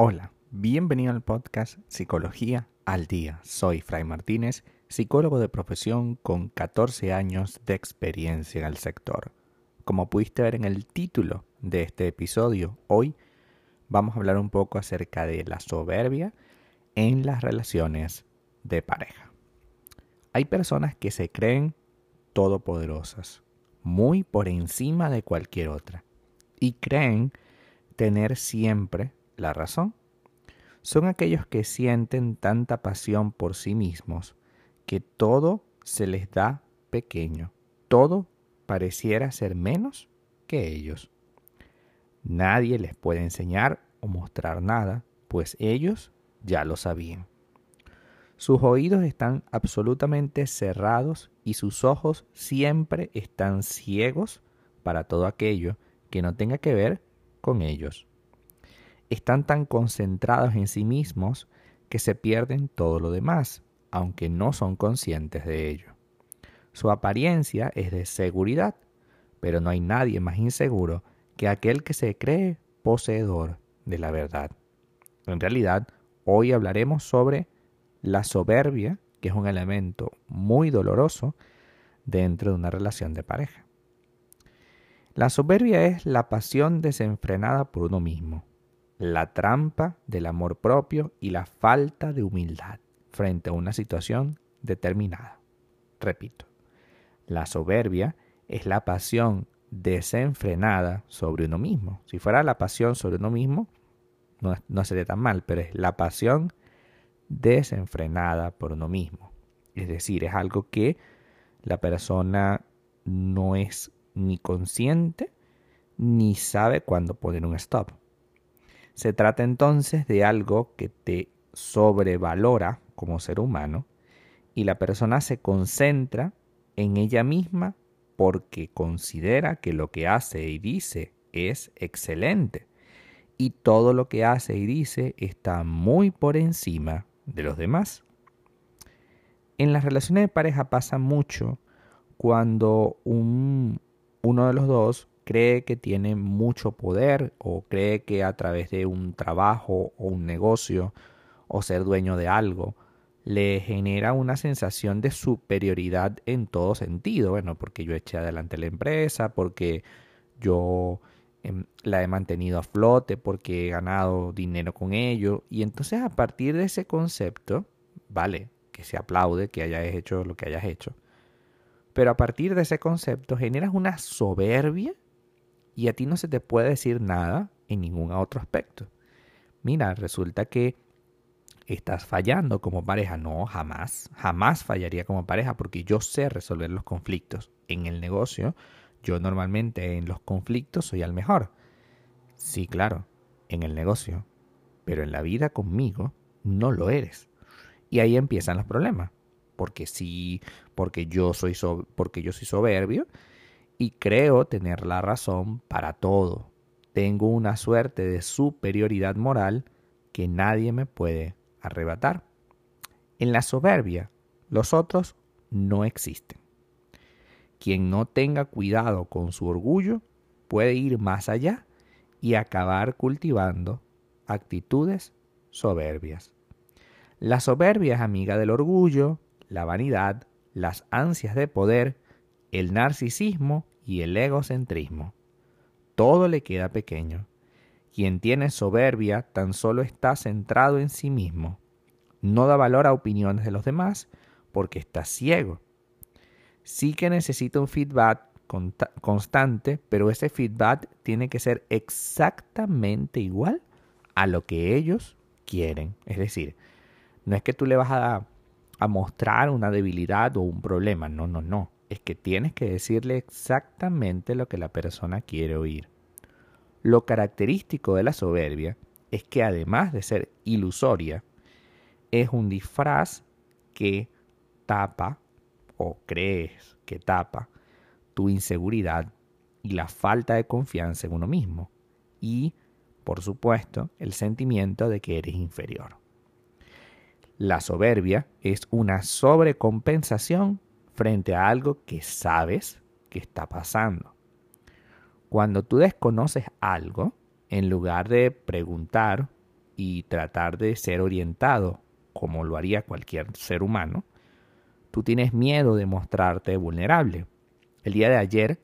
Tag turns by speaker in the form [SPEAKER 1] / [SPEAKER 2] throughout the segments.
[SPEAKER 1] Hola, bienvenido al podcast Psicología al Día. Soy Fray Martínez, psicólogo de profesión con 14 años de experiencia en el sector. Como pudiste ver en el título de este episodio, hoy vamos a hablar un poco acerca de la soberbia en las relaciones de pareja. Hay personas que se creen todopoderosas, muy por encima de cualquier otra, y creen tener siempre la razón. Son aquellos que sienten tanta pasión por sí mismos que todo se les da pequeño, todo pareciera ser menos que ellos. Nadie les puede enseñar o mostrar nada, pues ellos ya lo sabían. Sus oídos están absolutamente cerrados y sus ojos siempre están ciegos para todo aquello que no tenga que ver con ellos están tan concentrados en sí mismos que se pierden todo lo demás, aunque no son conscientes de ello. Su apariencia es de seguridad, pero no hay nadie más inseguro que aquel que se cree poseedor de la verdad. En realidad, hoy hablaremos sobre la soberbia, que es un elemento muy doloroso dentro de una relación de pareja. La soberbia es la pasión desenfrenada por uno mismo, la trampa del amor propio y la falta de humildad frente a una situación determinada. Repito, la soberbia es la pasión desenfrenada sobre uno mismo. Si fuera la pasión sobre uno mismo, no, sería tan mal, pero es la pasión desenfrenada por uno mismo. Es decir, es algo que la persona no es ni consciente ni sabe cuándo poner un stop. Se trata entonces de algo que te sobrevalora como ser humano y la persona se concentra en ella misma porque considera que lo que hace y dice es excelente y todo lo que hace y dice está muy por encima de los demás. En las relaciones de pareja pasa mucho cuando un, uno de los dos cree que tiene mucho poder o cree que a través de un trabajo o un negocio o ser dueño de algo le genera una sensación de superioridad en todo sentido. Bueno, porque yo eché adelante la empresa, porque yo la he mantenido a flote, porque he ganado dinero con ello. Y entonces a partir de ese concepto, vale, que se aplaude que hayas hecho lo que hayas hecho. Pero a partir de ese concepto generas una soberbia y a ti no se te puede decir nada en ningún otro aspecto. Mira, resulta que estás fallando como pareja. No, jamás, jamás fallaría como pareja porque yo sé resolver los conflictos. En el negocio, yo normalmente en los conflictos soy el mejor. Sí, claro, en el negocio, pero en la vida conmigo no lo eres. Y ahí empiezan los problemas. Porque sí, porque yo soy, porque yo soy soberbio y creo tener la razón para todo. Tengo una suerte de superioridad moral que nadie me puede arrebatar. En la soberbia, los otros no existen. Quien no tenga cuidado con su orgullo puede ir más allá y acabar cultivando actitudes soberbias. La soberbia es amiga del orgullo, la vanidad, las ansias de poder, el narcisismo y el egocentrismo. Todo le queda pequeño. Quien tiene soberbia tan solo está centrado en sí mismo. No da valor a opiniones de los demás porque está ciego. Sí que necesita un feedback constante, pero ese feedback tiene que ser exactamente igual a lo que ellos quieren. Es decir, no es que tú le vas a, a mostrar una debilidad o un problema, no, no, no es que tienes que decirle exactamente lo que la persona quiere oír. Lo característico de la soberbia es que además de ser ilusoria, es un disfraz que tapa o crees que tapa tu inseguridad y la falta de confianza en uno mismo y, por supuesto, el sentimiento de que eres inferior. La soberbia es una sobrecompensación frente a algo que sabes que está pasando. Cuando tú desconoces algo, en lugar de preguntar y tratar de ser orientado como lo haría cualquier ser humano, tú tienes miedo de mostrarte vulnerable. El día de ayer,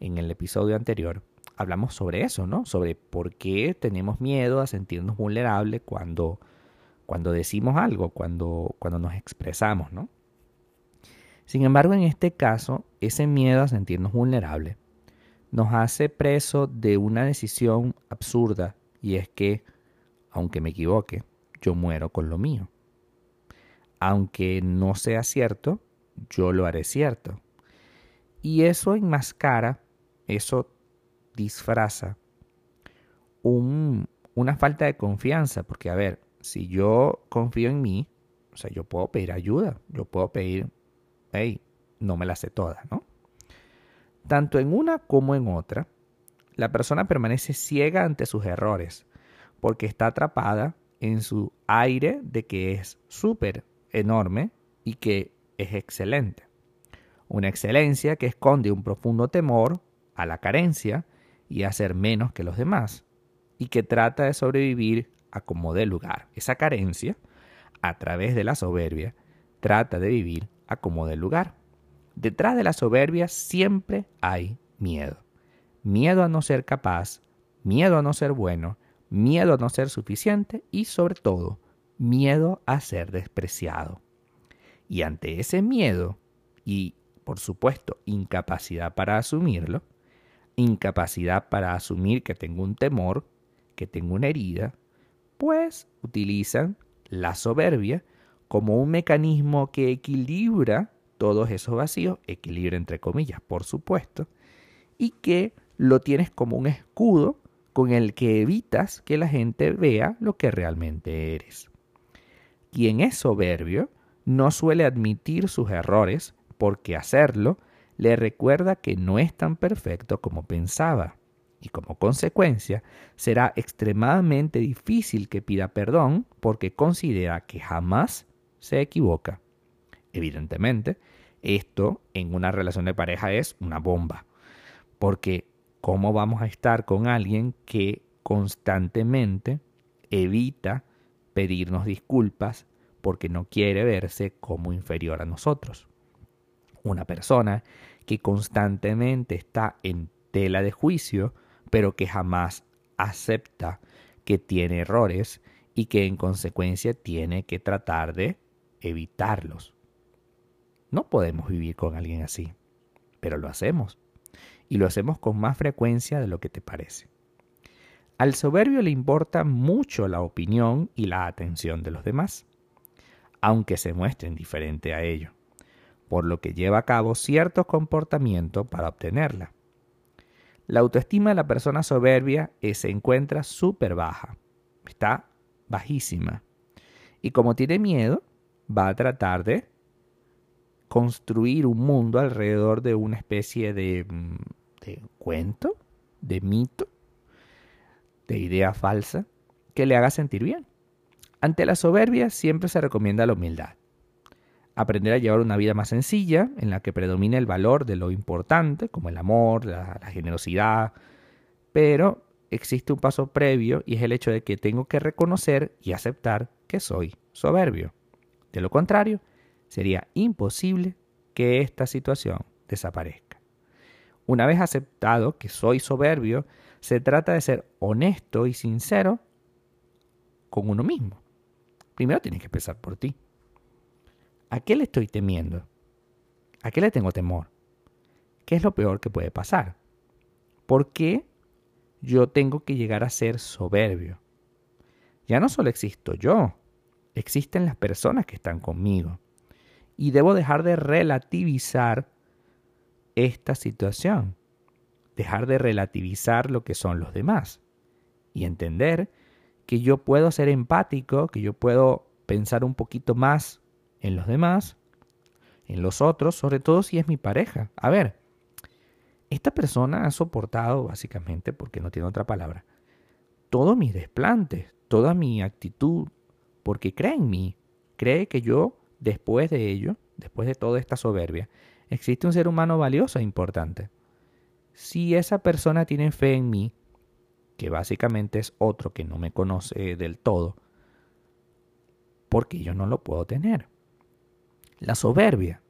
[SPEAKER 1] en el episodio anterior, hablamos sobre eso, ¿no? Sobre por qué tenemos miedo a sentirnos vulnerables cuando, cuando decimos algo, cuando, cuando nos expresamos, ¿no? Sin embargo, en este caso, ese miedo a sentirnos vulnerables nos hace preso de una decisión absurda y es que, aunque me equivoque, yo muero con lo mío. Aunque no sea cierto, yo lo haré cierto. Y eso enmascara, eso disfraza una falta de confianza, porque a ver, si yo confío en mí, o sea, yo puedo pedir ayuda, yo puedo pedir, hey, no me la sé toda, ¿no? Tanto en una como en otra, la persona permanece ciega ante sus errores, porque está atrapada en su aire de que es súper enorme y que es excelente. Una excelencia que esconde un profundo temor a la carencia y a ser menos que los demás, y que trata de sobrevivir a como dé lugar. Esa carencia, a través de la soberbia, trata de vivir a como dé lugar. Detrás de la soberbia siempre hay miedo. Miedo a no ser capaz, miedo a no ser bueno, miedo a no ser suficiente y sobre todo, miedo a ser despreciado. Y ante ese miedo y, por supuesto, incapacidad para asumirlo, incapacidad para asumir que tengo un temor, que tengo una herida, pues utilizan la soberbia como un mecanismo que equilibra todos esos vacíos, equilibra entre comillas, por supuesto, y que lo tienes como un escudo con el que evitas que la gente vea lo que realmente eres. Quien es soberbio no suele admitir sus errores porque hacerlo le recuerda que no es tan perfecto como pensaba y como consecuencia será extremadamente difícil que pida perdón porque considera que jamás se equivoca. Evidentemente, esto en una relación de pareja es una bomba, porque ¿cómo vamos a estar con alguien que constantemente evita pedirnos disculpas porque no quiere verse como inferior a nosotros? Una persona que constantemente está en tela de juicio pero que jamás acepta que tiene errores y que en consecuencia tiene que tratar de evitarlos. No podemos vivir con alguien así, pero lo hacemos. Y lo hacemos con más frecuencia de lo que te parece. Al soberbio le importa mucho la opinión y la atención de los demás, aunque se muestren diferente a ello, por lo que lleva a cabo ciertos comportamientos para obtenerla. La autoestima de la persona soberbia eh, se encuentra súper baja, está bajísima. Y como tiene miedo, va a tratar de construir un mundo alrededor de una especie de, mm, de cuento, de mito, de idea falsa, que le haga sentir bien. Ante la soberbia siempre se recomienda la humildad aprender a llevar una vida más sencilla, en la que predomine el valor de lo importante, como el amor, la, generosidad, pero existe un paso previo y es el hecho de que tengo que reconocer y aceptar que soy soberbio. De lo contrario, sería imposible que esta situación desaparezca. Una vez aceptado que soy soberbio, se trata de ser honesto y sincero con uno mismo. Primero tienes que empezar por ti. ¿A qué le estoy temiendo? ¿A qué le tengo temor? ¿Qué es lo peor que puede pasar? ¿Por qué yo tengo que llegar a ser soberbio? Ya no solo existo yo, existen las personas que están conmigo. Y debo dejar de relativizar esta situación, dejar de relativizar lo que son los demás y entender que yo puedo ser empático, que yo puedo pensar un poquito más en los demás, en los otros, sobre todo si es mi pareja. A ver, esta persona ha soportado, básicamente, porque no tiene otra palabra, todos mis desplantes, toda mi actitud, porque cree en mí, cree que yo, después de ello, después de toda esta soberbia, existe un ser humano valioso e importante. Si esa persona tiene fe en mí, que básicamente es otro que no me conoce del todo, porque yo no lo puedo tener. La soberbia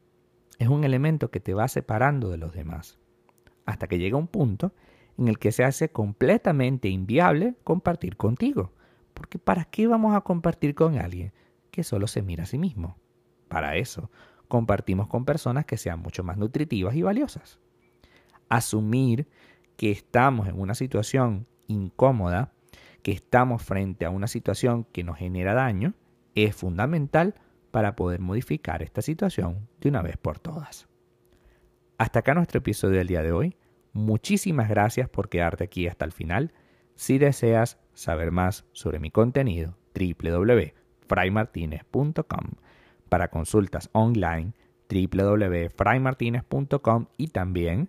[SPEAKER 1] es un elemento que te va separando de los demás, hasta que llega un punto en el que se hace completamente inviable compartir contigo. Porque ¿para qué vamos a compartir con alguien que solo se mira a sí mismo? Para eso, compartimos con personas que sean mucho más nutritivas y valiosas. Asumir que estamos en una situación incómoda, que estamos frente a una situación que nos genera daño, es fundamental para poder modificar esta situación de una vez por todas. Hasta acá nuestro episodio del día de hoy. Muchísimas gracias por quedarte aquí hasta el final. Si deseas saber más sobre mi contenido, www.fraymartinez.com. Para consultas online, www.fraymartinez.com y también